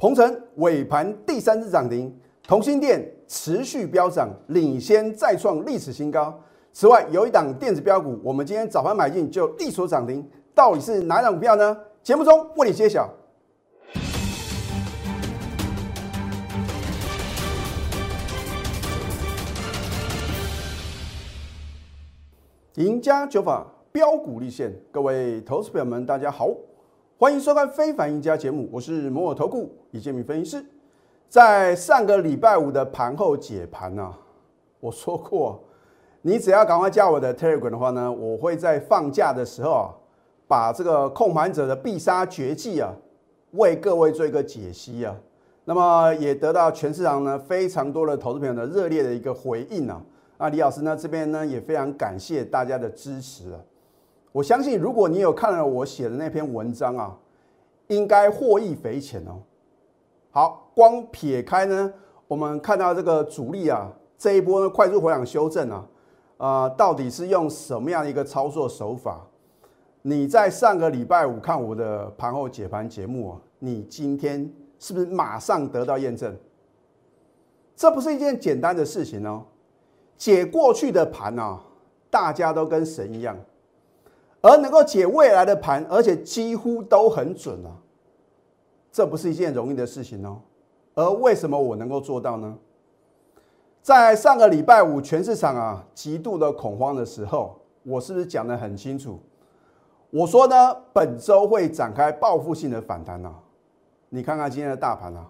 鹏程尾盘第三次涨停，同心店持续飙涨，领先再创历史新高。此外，有一档电子标股，我们今天早盘买进就力所涨停，到底是哪档股票呢？节目中为你揭晓。赢家九法标股立现，各位投资朋友们，大家好，欢迎收看《非凡赢家》节目，我是摩尔投顾李建明分析师。在上个礼拜五的盘后解盘呢，我说过，你只要赶快加我的 Telegram 的话呢，我会在放假的时候啊，把这个控盘者的必杀绝技啊，为各位做一个解析啊。那么也得到全市场呢非常多的投资朋友的热烈的一个回应啊。那李老师呢？这边呢也非常感谢大家的支持啊！我相信，如果你有看了我写的那篇文章啊，应该获益匪浅哦。好，光撇开呢，我们看到这个主力啊，这一波呢快速回档修正啊，啊，到底是用什么样的一个操作手法？你在上个礼拜五看我的盘后解盘节目啊，你今天是不是马上得到验证？这不是一件简单的事情哦。解过去的盘啊，大家都跟神一样，而能够解未来的盘，而且几乎都很准啊，这不是一件容易的事情哦。而为什么我能够做到呢？在上个礼拜五全市场啊极度的恐慌的时候，我是不是讲得很清楚？我说呢，本周会展开报复性的反弹啊！你看看今天的大盘啊，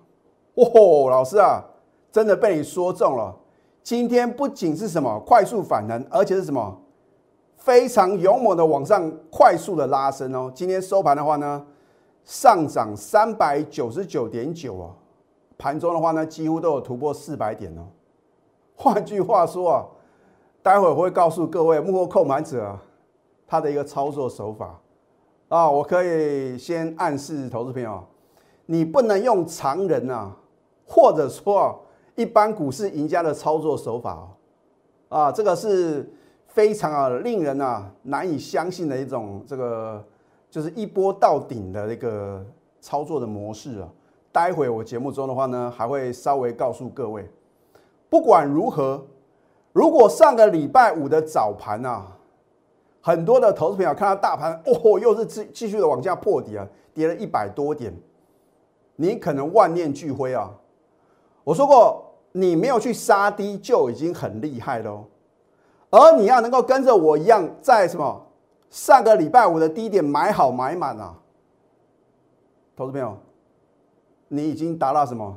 哦，老师啊，真的被你说中了。今天不仅是什么快速反弹，而且是什么非常勇猛的往上快速的拉升哦。今天收盘的话呢，上涨三百九十九点九哦，盘中的话呢，几乎都有突破四百点哦。换句话说啊，待会我会告诉各位幕后控盘者啊他的一个操作手法啊，我可以先暗示投资朋友，你不能用常人啊，或者说。一般股市赢家的操作手法哦啊，这个是非常啊令人啊难以相信的一种这个就是一波到顶的一个操作的模式啊。待会我节目中的话呢，还会稍微告诉各位。不管如何，如果上个礼拜五的早盘啊，很多的投资朋友看到大盘哦，又是继继续的往下破底啊，跌了一百多点，你可能万念俱灰啊。我说过。你没有去杀低就已经很厉害喽，而你要能够跟着我一样，在什么上个礼拜五的低点买好买满啊，投资朋友，你已经达到什么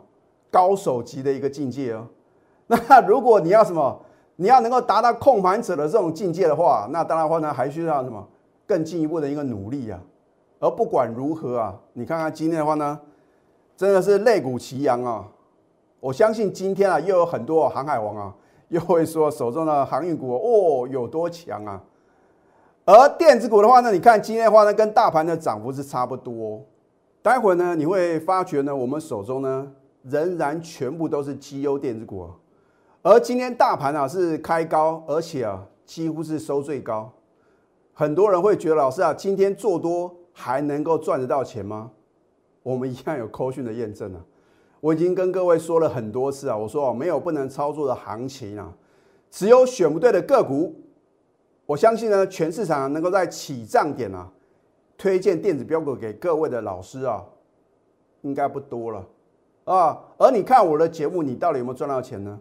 高手级的一个境界哦。那如果你要什么，你要能够达到控盘者的这种境界的话，那当然话呢，还需要什么更进一步的一个努力啊。而不管如何啊，你看看今天的话呢，真的是肋骨齐扬啊。我相信今天啊，又有很多航海王啊，又会说手中的航运股哦有多强啊。而电子股的话呢，你看今天的话呢，跟大盘的涨幅是差不多。待会呢，你会发觉呢，我们手中呢仍然全部都是绩优电子股。而今天大盘啊是开高，而且啊几乎是收最高。很多人会觉得老师啊，今天做多还能够赚得到钱吗？我们一样有扣讯的验证啊。我已经跟各位说了很多次啊，我说哦，没有不能操作的行情啊，只有选不对的个股。我相信呢，全市场能够在起涨点啊，推荐电子标股给各位的老师啊，应该不多了啊。而你看我的节目，你到底有没有赚到钱呢？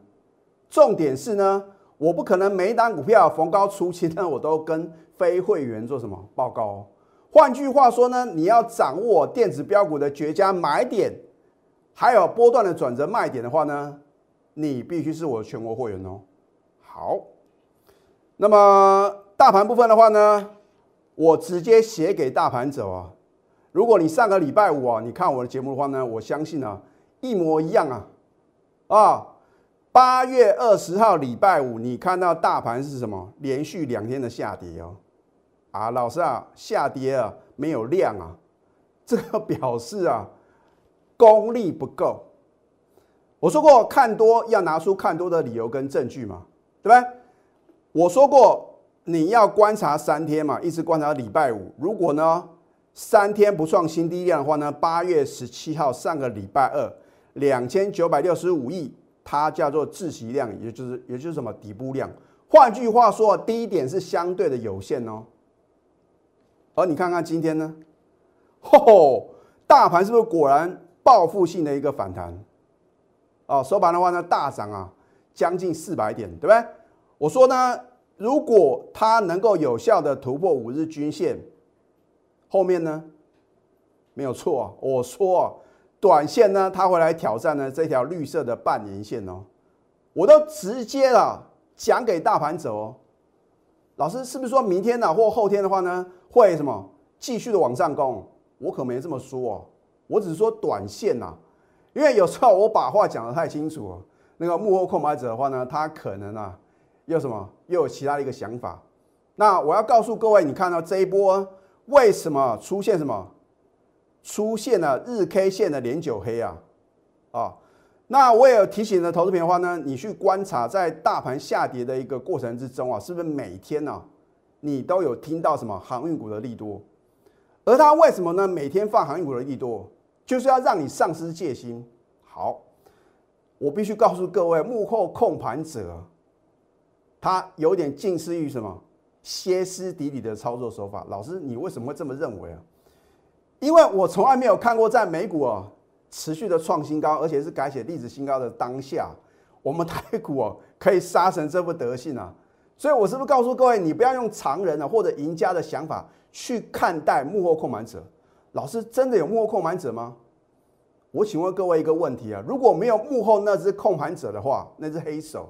重点是呢，我不可能每一单股票逢高出清呢，我都跟非会员做什么报告。换句话说呢，你要掌握电子标股的绝佳买点。还有波段的转折卖点的话呢，你必须是我的全国会员哦。好，那么大盘部分的话呢，我直接写给大盘者啊。如果你上个礼拜五啊，你看我的节目的话呢，我相信啊，一模一样啊。啊，八月二十号礼拜五，你看到大盘是什么？连续两天的下跌哦。啊，老师啊，下跌啊，没有量啊，这个表示啊。功力不够，我说过看多要拿出看多的理由跟证据嘛，对不对？我说过你要观察三天嘛，一直观察到礼拜五。如果呢三天不创新低量的话呢，八月十七号上个礼拜二两千九百六十五亿，它叫做窒息量，也就是也就是什么底部量。换句话说，低点是相对的有限哦。而你看看今天呢，吼，大盘是不是果然报复性的一个反弹？哦，收盘的话呢，大涨啊，将近四百点，对不对？我说呢，如果它能够有效的突破五日均线。后面呢，没有错。我说，短线呢，它会来挑战呢这条绿色的半年线哦。我都直接了讲给大盘走哦。老师是不是说明天呢或后天的话呢，会什么继续的往上攻？我可没这么说哦。我只是说短线呐，因为有时候我把话讲得太清楚，那个幕后控买者的话呢，他可能啊又什么又有其他的一个想法。那我要告诉各位，你看到这一波。为什么出现什么？出现了日 K 线的连九黑啊？啊，那我也有提醒的投资品的话呢，你去观察在大盘下跌的一个过程之中啊，是不是每天呢，你都有听到什么航运股的利多？而它为什么呢？每天放航运股的利多，就是要让你丧失戒心。好，我必须告诉各位，幕后控盘者，他有点近似于什么？歇斯底里的操作手法，老师，你为什么会这么认为啊？因为我从来没有看过在美股啊持续的创新高，而且是改写历史新高的当下，我们台股哦可以杀成这副德性啊！所以，我是不是告诉各位，你不要用常人啊或者赢家的想法去看待幕后控盘者？老师，真的有幕后控盘者吗？我请问各位一个问题啊：如果没有幕后那只控盘者的话，那只黑手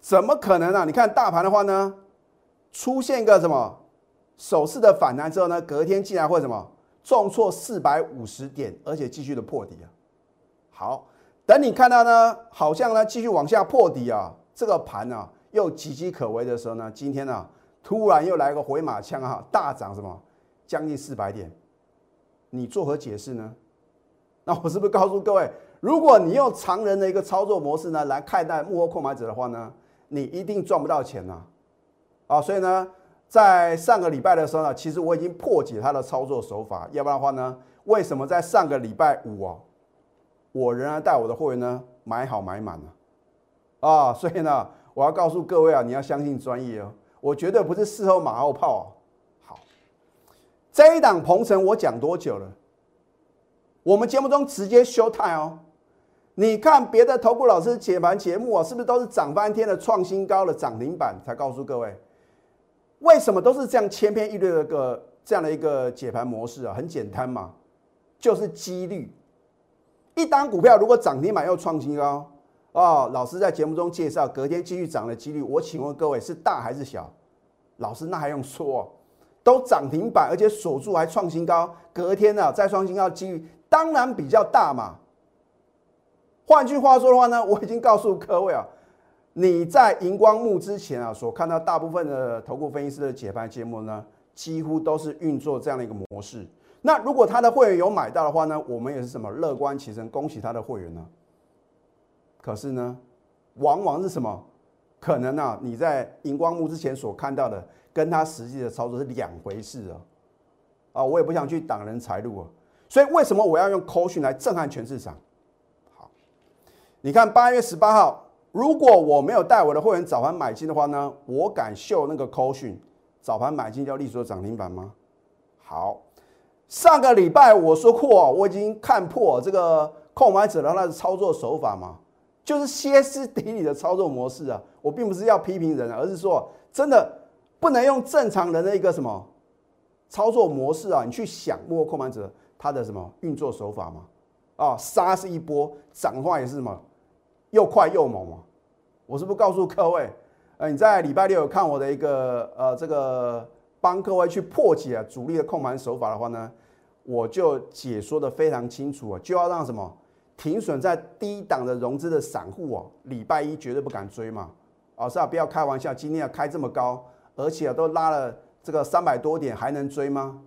怎么可能啊？你看大盘的话呢？出现一个什么首次的反弹之后呢？隔天竟然会什么重挫四百五十点，而且继续的破底啊！好，等你看到呢，好像呢继续往下破底啊，这个盘呢又岌岌可危的时候呢，今天呢突然又来个回马枪啊，大涨什么将近四百点，你作何解释呢？那我是不是告诉各位，如果你用常人的一个操作模式呢来看待幕后控买者的话呢，你一定赚不到钱呐！啊，所以呢，在上个礼拜的时候呢，其实我已经破解他的操作手法。要不然的话呢，为什么在上个礼拜五啊，我仍然带我的会员呢买好买满呢？啊，所以呢，我要告诉各位啊，你要相信专业哦，我绝对不是事后马后炮。好，这一档鹏程我讲多久了？我们节目中直接休态哦。你看别的投顾老师解盘节目啊，是不是都是涨翻天的创新高的涨停板才告诉各位？为什么都是这样千篇一律的个这样的一个解盘模式啊？很简单嘛，就是几率。一单股票如果涨停板又创新高啊，老师在节目中介绍隔天继续涨的几率，我请问各位是大还是小？老师那还用说？都涨停板而且锁住还创新高，隔天呢再创新高的几率当然比较大嘛。换句话说的话呢，我已经告诉各位啊。你在荧光幕之前啊，所看到大部分的投顾分析师的解盘节目呢，几乎都是运作这样的一个模式。那如果他的会员有买到的话呢，我们也是什么乐观其成，恭喜他的会员呢。可是呢，往往是什么？可能啊，你在荧光幕之前所看到的，跟他实际的操作是两回事啊。啊，我也不想去挡人财路啊。所以为什么我要用扣讯来震撼全市场？好，你看八月十八号。如果我没有带我的会员早盘买进的话呢，我敢秀那个扣讯早盘买进叫立足涨停板吗？好，上个礼拜我说过，我已经看破这个控买者的那操作手法嘛，就是歇斯底里的操作模式啊。我并不是要批评人，而是说真的不能用正常人的一个什么操作模式啊，你去想摸控盘者他的什么运作手法嘛？啊，杀是一波，涨话也是什么？又快又猛嘛！我是不是告诉各位，呃，你在礼拜六有看我的一个呃这个帮各位去破解主力的控盘手法的话呢，我就解说的非常清楚啊，就要让什么停损在低档的融资的散户哦，礼拜一绝对不敢追嘛！啊，是啊，不要开玩笑，今天要开这么高，而且都拉了这个三百多点，还能追吗？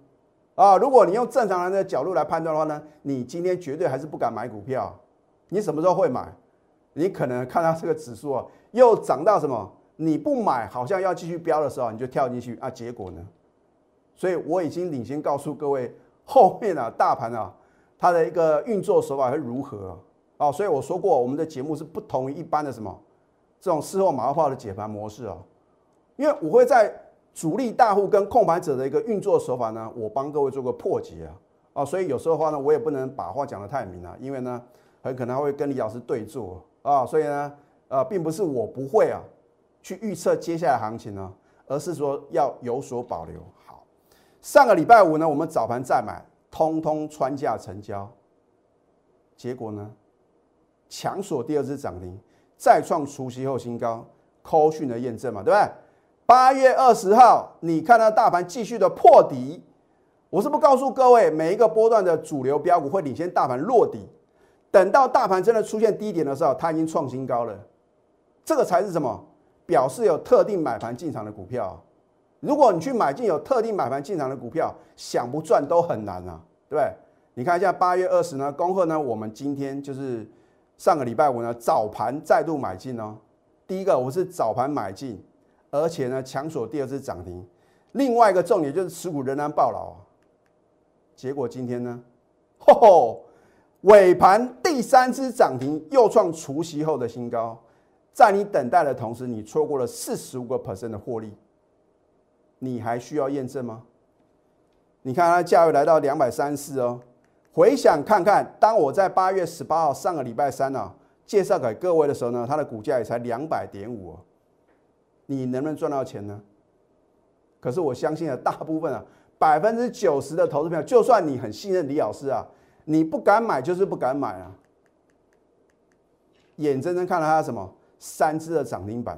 啊，如果你用正常人的角度来判断的话呢，你今天绝对还是不敢买股票，你什么时候会买？你可能看到这个指数啊，又涨到什么？你不买，好像要继续飙的时候，你就跳进去啊？结果呢？所以我已经领先告诉各位后面啊大盘啊它的一个运作手法会如何啊？所以我说过，我们的节目是不同于一般的什么这种事后马后炮的解盘模式啊，因为我会在主力大户跟控盘者的一个运作手法呢，我帮各位做个破解啊。啊，所以有时候的话呢，我也不能把话讲得太明啊，因为呢，很可能会跟李老师对坐啊，所以呢，呃，并不是我不会啊，去预测接下来行情呢，而是说要有所保留。好，上个礼拜五呢，我们早盘再买，通通穿价成交，结果呢，强锁第二支涨停，再创除夕后新高，扣讯的验证嘛，对不对？八月二十号，你看到大盘继续的破底。我是不告诉各位，每一个波段的主流标股会领先大盘落底，等到大盘真的出现低点的时候，它已经创新高了。这个才是什么？表示有特定买盘进场的股票。如果你去买进有特定买盘进场的股票，想不赚都很难啊，对不对？你看一下八月二十呢，恭贺呢，我们今天就是上个礼拜五呢早盘再度买进哦。第一个我是早盘买进，而且呢强锁第二次涨停。另外一个重点就是持股仍然爆牢啊。结果今天呢，吼吼，尾盘第三次涨停，又创除夕后的新高。在你等待的同时，你错过了四十五个 percent 的获利，你还需要验证吗？你看它价位来到两百三四哦。回想看看，当我在八月十八号上个礼拜三呢介绍给各位的时候呢，它的股价也才两百点五哦。你能不能赚到钱呢？可是我相信啊，大部分啊。百分之九十的投资票，就算你很信任李老师啊，你不敢买就是不敢买啊。眼睁睁看到它什么三只的涨停板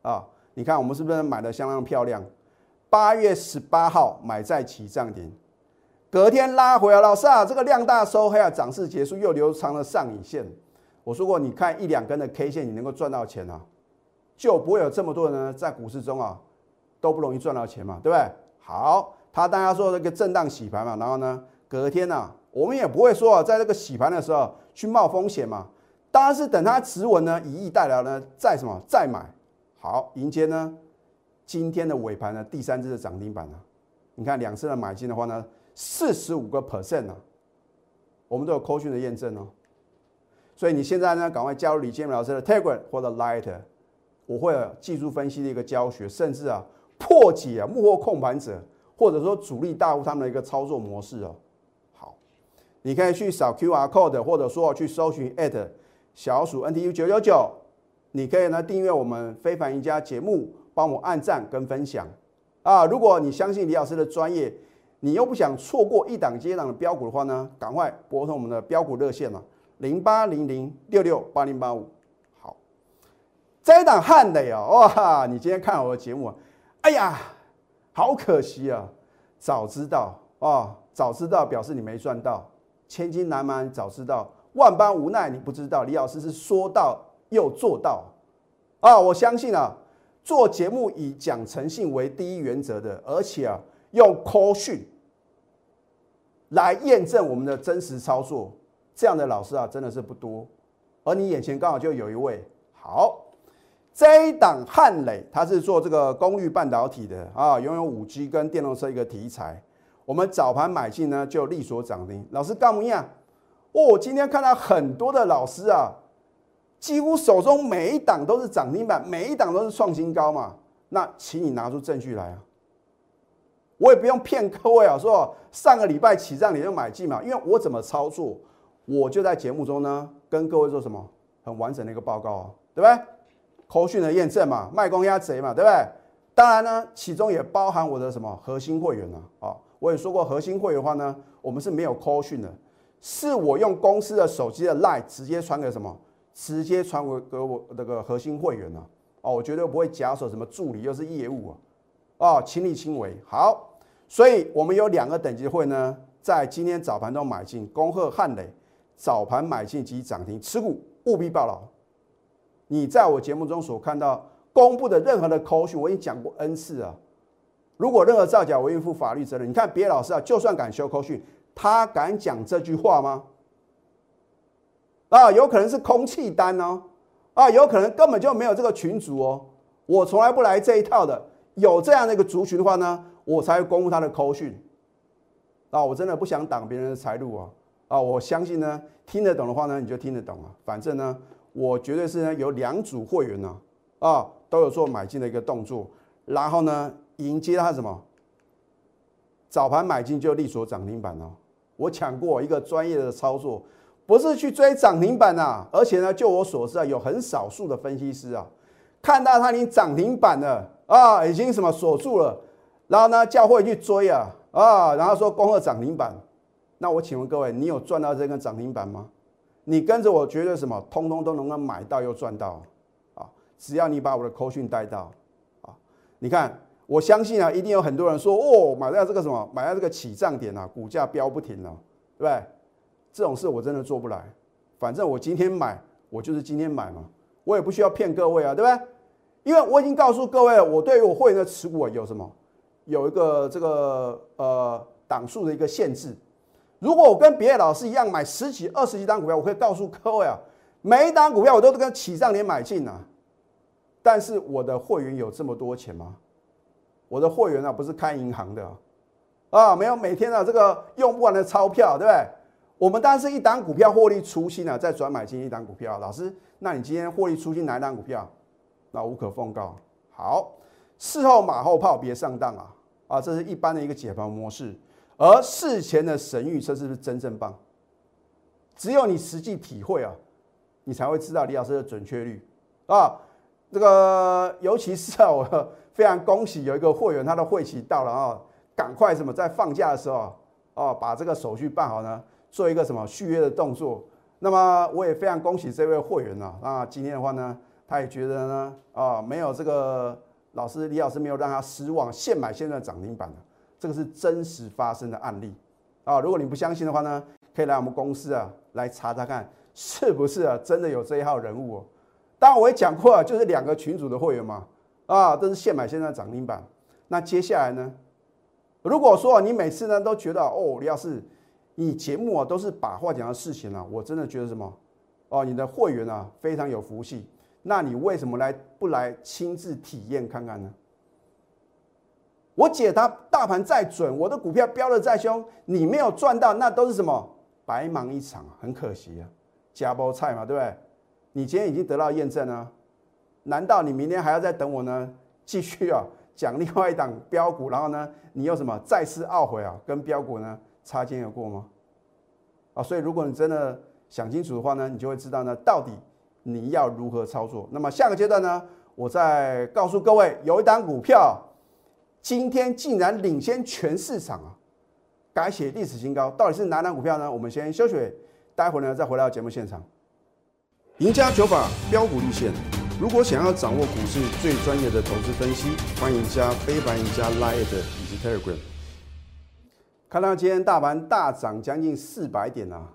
啊！你看我们是不是买的相当漂亮？八月十八号买在起涨点，隔天拉回来，老师啊，这个量大收黑啊，涨势结束又留长了上影线。我说过，你看一两根的 K 线，你能够赚到钱啊，就不会有这么多人呢在股市中啊都不容易赚到钱嘛，对不对？好，他大家说这个震荡洗盘嘛，然后呢，隔天呢，我们也不会说啊，在这个洗盘的时候去冒风险嘛，当然是等它止稳呢，以逸待劳呢，再什么再买。好，迎接呢今天的尾盘呢，第三只的涨停板呢，你看两次的买进的话呢，四十五个 percent 呢，我们都有扣讯的验证哦。所以你现在呢，赶快加入李建明老师的 Telegram 或者 Light，我会有技术分析的一个教学，甚至啊。破解啊幕后控盘者，或者说主力大户他们的一个操作模式哦。好，你可以去扫 Q R code，或者说去搜寻小鼠 N T U 九九九。你可以呢订阅我们非凡赢家节目，帮我按赞跟分享啊。如果你相信李老师的专业，你又不想错过一档接档的标股的话呢，赶快拨通我们的标股热线了，零八零零六六八零八五。好，这一档汉磊哦，哇，你今天看我的节目。哎呀，好可惜啊！早知道啊，早知道表示你没赚到。千金难买早知道，万般无奈你不知道。李老师是说到又做到啊！我相信啊，做节目以讲诚信为第一原则的，而且啊，用 call 讯来验证我们的真实操作，这样的老师啊，真的是不多。而你眼前刚好就有一位好。这一档汉磊，它是做这个功率半导体的啊，拥有五 G 跟电动车一个题材。我们早盘买进呢，就利所涨停。老师干么样？哦，今天看到很多的老师啊，几乎手中每一档都是涨停板，每一档都是创新高嘛。那请你拿出证据来啊！我也不用骗各位啊，说上个礼拜起涨你就买进嘛，因为我怎么操作，我就在节目中呢跟各位做什么很完整的一个报告啊，对不对？口讯的验证嘛，卖公鸭贼嘛，对不对？当然呢，其中也包含我的什么核心会员呢？啊，我也说过，核心会员的话呢，我们是没有口讯的，是我用公司的手机的 line 直接传给什么？直接传给给我那个核心会员呢？哦，我绝对不会假手什么助理又是业务啊，哦，亲力亲为。好，所以我们有两个等级会呢，在今天早盘都买进，恭贺汉磊早盘买进及涨停，持股务必报牢。你在我节目中所看到公布的任何的口讯，我已经讲过 N 次啊。如果任何造假，我愿意负法律责任。你看别老师啊，就算敢修口讯，他敢讲这句话吗？啊，有可能是空气单哦，啊，有可能根本就没有这个群主哦。我从来不来这一套的。有这样的一个族群的话呢，我才会公布他的口讯。啊，我真的不想挡别人的财路啊啊！我相信呢，听得懂的话呢，你就听得懂啊。反正呢，我绝对是呢有两组会员呢啊，都有做买进的一个动作，然后呢迎接他什么早盘买进就力所涨停板哦。我抢过一个专业的操作，不是去追涨停板啊，而且呢，就我所知啊，有很少数的分析师啊，看到它已经涨停板了啊，已经什么锁住了，然后呢叫会去追啊。啊，然后说恭贺涨停板，那我请问各位，你有赚到这根涨停板吗？你跟着我，绝对什么，通通都能够买到又赚到啊！只要你把我的口讯带到啊，你看，我相信啊，一定有很多人说，哦，买在这个什么，买在这个起涨点啊，股价飙不停了，对不对？这种事我真的做不来。反正我今天买，我就是今天买嘛，我也不需要骗各位啊，对不对？因为我已经告诉各位，我对于我会员的持股有什么？有一个这个呃档数的一个限制。如果我跟别的老师一样买十几、二十几单股票，我可以告诉各位啊，每一单股票我都跟起涨点买进啊。但是我的会员有这么多钱吗？我的会员啊不是开银行的啊，没有每天啊这个用不完的钞票，对不对？我们当然是一单股票获利出清啊，再转买进一单股票。老师，那你今天获利出清哪一单股票？那无可奉告。好。事后马后炮，别上当啊！啊，这是一般的一个解盘模式。而事前的神预测是不是真正棒？只有你实际体会啊，你才会知道李老师的准确率啊。这个尤其是啊，我 非常恭喜有一个会员，他的会期到了啊，赶快什么在放假的时候啊，把这个手续办好呢，做一个什么续约的动作。那么我也非常恭喜这位会员呐。那今天的话呢，他也觉得呢啊，没有这个。老师李老师没有让他失望，现买现赚涨停板了，这个是真实发生的案例啊！如果你不相信的话呢，可以来我们公司啊来查查看，是不是啊真的有这一号人物哦？当然我也讲过啊，就是两个群主的会员嘛，啊都是现买现赚涨停板。那接下来呢，如果说你每次呢都觉得哦，李老师你节目啊都是把话讲的事情啊，我真的觉得什么哦，你的会员啊非常有福气。那你为什么来不来亲自体验看看呢？我解答大盘再准，我的股票飙的再凶，你没有赚到，那都是什么白忙一场，很可惜啊，加包菜嘛，对不对？你今天已经得到验证了，难道你明天还要再等我呢？继续啊，讲另外一档标股，然后呢，你又什么再次懊悔啊，跟标股呢擦肩而过吗？啊，所以如果你真的想清楚的话呢，你就会知道呢，到底。你要如何操作？那么下个阶段呢？我再告诉各位，有一档股票今天竟然领先全市场啊，改写历史新高。到底是哪档股票呢？我们先休息，待会儿呢再回到节目现场。赢家九法标股立线。如果想要掌握股市最专业的投资分析，欢迎加非凡、赢家 Line 以及 Telegram。看到今天大盘大涨将近四百点啊，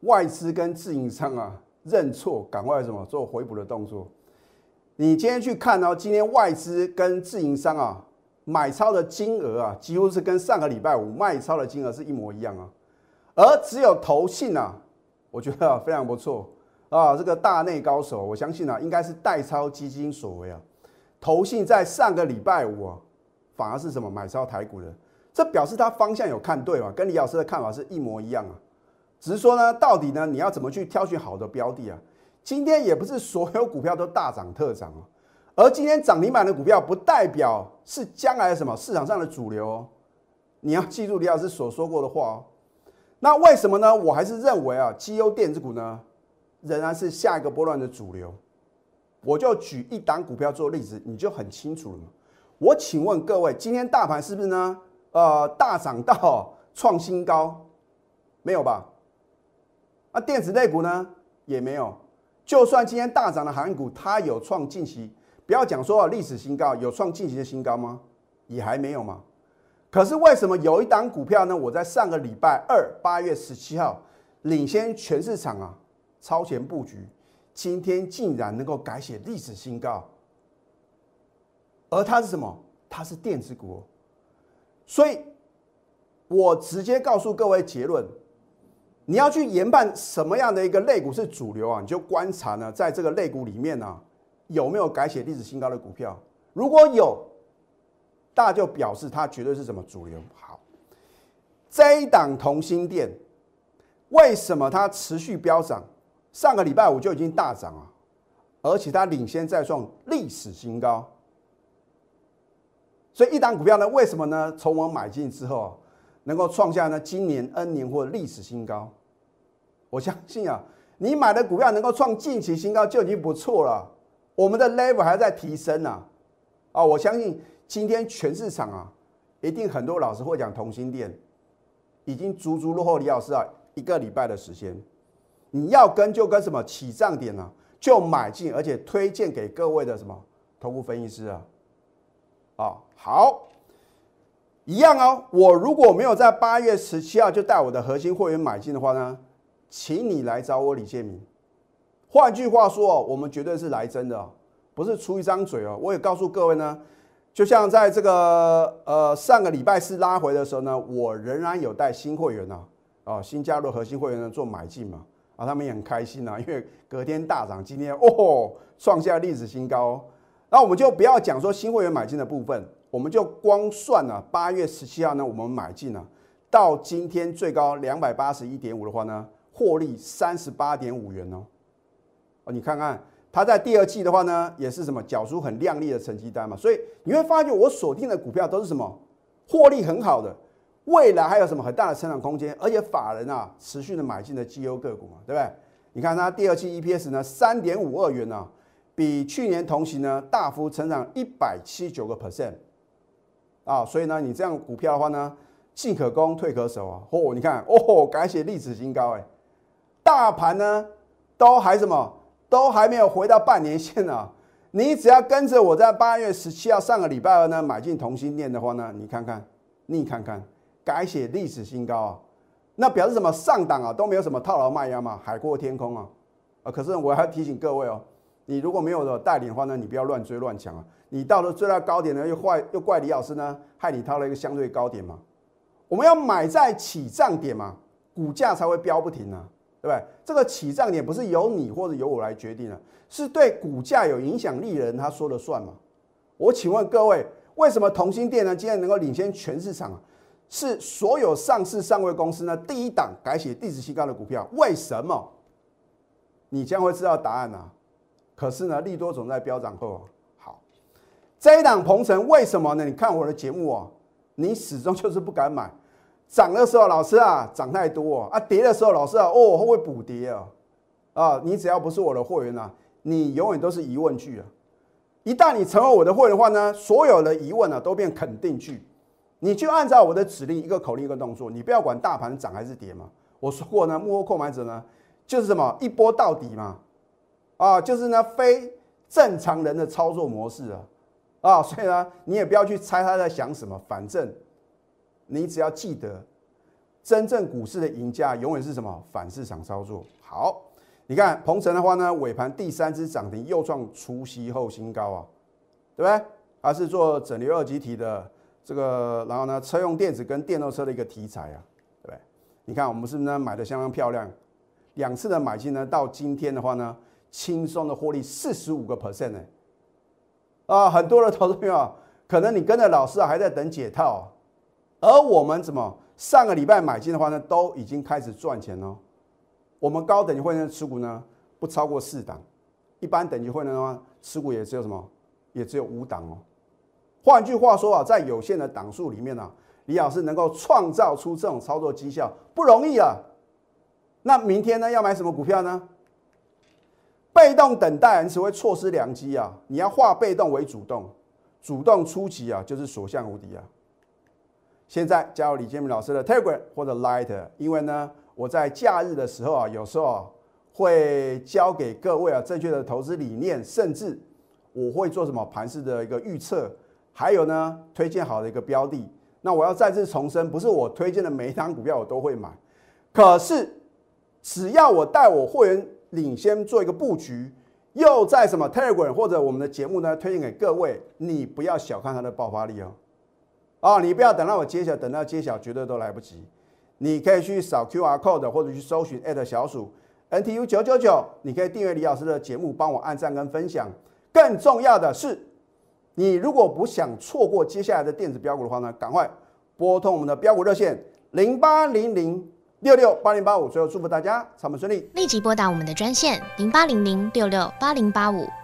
外资跟自营商啊。认错，赶快什么做回补的动作？你今天去看哦，今天外资跟自营商啊买超的金额啊，几乎是跟上个礼拜五卖超的金额是一模一样啊。而只有投信啊，我觉得非常不错啊，这个大内高手，我相信啊，应该是代超基金所为啊。投信在上个礼拜五啊，反而是什么买超台股的，这表示他方向有看对嘛，跟李老师的看法是一模一样啊。只是说呢，到底呢，你要怎么去挑选好的标的啊？今天也不是所有股票都大涨特涨啊，而今天涨停板的股票不代表是将来的什么市场上的主流哦。你要记住李老师所说过的话哦。那为什么呢？我还是认为啊，绩优电子股呢，仍然是下一个波段的主流。我就举一档股票做例子，你就很清楚了嘛。我请问各位，今天大盘是不是呢？呃，大涨到创新高，没有吧？那电子类股呢也没有，就算今天大涨的航运股，它有创近期，不要讲说历史新高，有创近期的新高吗？也还没有吗。可是为什么有一档股票呢？我在上个礼拜二八月十七号领先全市场啊，超前布局，今天竟然能够改写历史新高。而它是什么？它是电子股，所以我直接告诉各位结论。你要去研判什么样的一个类股是主流啊？你就观察呢，在这个类股里面呢，有没有改写历史新高的股票？如果有，大就表示它绝对是什么主流。好，这一档同心店为什么它持续飙涨？上个礼拜五就已经大涨了，而且它领先再创历史新高。所以一档股票呢，为什么呢？从我买进之后，能够创下呢今年 N 年或历史新高？我相信啊，你买的股票能够创近期新高就已经不错了。我们的 level 还在提升呢。啊，我相信今天全市场啊，一定很多老师会讲同心店，已经足足落后李老师啊一个礼拜的时间。你要跟就跟什么起涨点呢？就买进，而且推荐给各位的什么投顾分析师啊。啊，好，一样哦。我如果没有在八月十七号就带我的核心会员买进的话呢，请你来找我李建明。换句话说哦，我们绝对是来真的，不是出一张嘴哦。我也告诉各位呢，就像在这个呃上个礼拜四拉回的时候呢，我仍然有带新会员呢，啊，新加入核心会员呢做买进嘛，啊，他们也很开心呐，因为隔天大涨，今天哦创下历史新高。那我们就不要讲说新会员买进的部分，我们就光算了八月十七号呢，我们买进了到今天最高两百八十一点五的话呢，获利三十八点五元哦。你看看它在第二季的话呢，也是什么缴出很亮丽的成绩单嘛。所以你会发觉我锁定的股票都是什么获利很好的，未来还有什么很大的成长空间，而且法人啊持续的买进的绩优个股嘛，对不对？你看它第二季 EPS 呢三点五二元呢。比去年同期呢大幅成长一百七九个 percent 啊，所以呢，你这样股票的话呢，进可攻退可守啊。哦，你看哦，改写历史新高哎，大盘呢都还什么，都还没有回到半年线呢。你只要跟着我在八月十七号上个礼拜二呢买进同心店的话呢，你看看，你看看，改写历史新高啊，那表示什么？上档啊都没有什么套牢卖压嘛，海阔天空啊啊！可是我还要提醒各位哦。你如果没有的带领的话呢，你不要乱追乱抢啊！你到了最大高点呢，又坏又怪李老师呢，害你套了一个相对高点嘛。我们要买在起涨点嘛，股价才会飙不停啊，对不对？这个起涨点不是由你或者由我来决定的，是对股价有影响力的人他说了算嘛。我请问各位，为什么同心店呢今天能够领先全市场啊？是所有上市上位公司呢第一档改写地址新高的股票？为什么？你将会知道答案啊！可是呢，利多总在飙涨后啊。好，这一档鹏程为什么呢？你看我的节目啊，你始终就是不敢买。涨的时候，老师啊，涨太多啊；跌的时候，老师啊，哦，会不会补跌啊？啊，你只要不是我的会员啊，你永远都是疑问句啊。一旦你成为我的会员的话呢，所有的疑问呢都变肯定句。你就按照我的指令，一个口令一个动作，你不要管大盘涨还是跌嘛。我说过呢，幕后购买者呢，就是什么一波到底嘛。啊，就是呢，非正常人的操作模式啊，啊，所以呢，你也不要去猜他在想什么，反正你只要记得，真正股市的赢家永远是什么？反市场操作。好，你看鹏程的话呢，尾盘第三只涨停，又创除夕后新高啊，对不对？它是做整流二极体的这个，然后呢，车用电子跟电动车的一个题材啊，对不对？你看我们是不是呢买的相当漂亮？两次的买进呢，到今天的话呢？轻松的获利四十五个 percent 呢，啊，很多的投资朋友可能你跟着老师啊还在等解套，而我们怎么上个礼拜买进的话呢，都已经开始赚钱了。我们高等级会员持股呢不超过四档，一般等级会员的话持股也只有什么，也只有五档哦。换句话说啊，在有限的档数里面呢，李老师能够创造出这种操作绩效不容易啊。那明天呢要买什么股票呢？被动等待人只会错失良机啊！你要化被动为主动，主动出击啊，就是所向无敌啊！现在加入李建明老师的 Telegram 或者 Light，因为呢，我在假日的时候啊，有时候会教给各位啊正确的投资理念，甚至我会做什么盘势的一个预测，还有呢推荐好的一个标的。那我要再次重申，不是我推荐的每一张股票我都会买，可是只要我带我会员。领先做一个布局，又在什么 Telegram 或者我们的节目呢？推荐给各位，你不要小看它的爆发力哦。哦，你不要等到我揭晓，等到揭晓绝对都来不及。你可以去扫 QR code 或者去搜寻小鼠 NTU 九九九，你可以订阅李老师的节目，帮我按赞跟分享。更重要的是，你如果不想错过接下来的电子标股的话呢，赶快拨通我们的标股热线零八零零六六八零八五。最后祝福大家操盘顺利。立即拨打我们的专线零八零零六六八零八五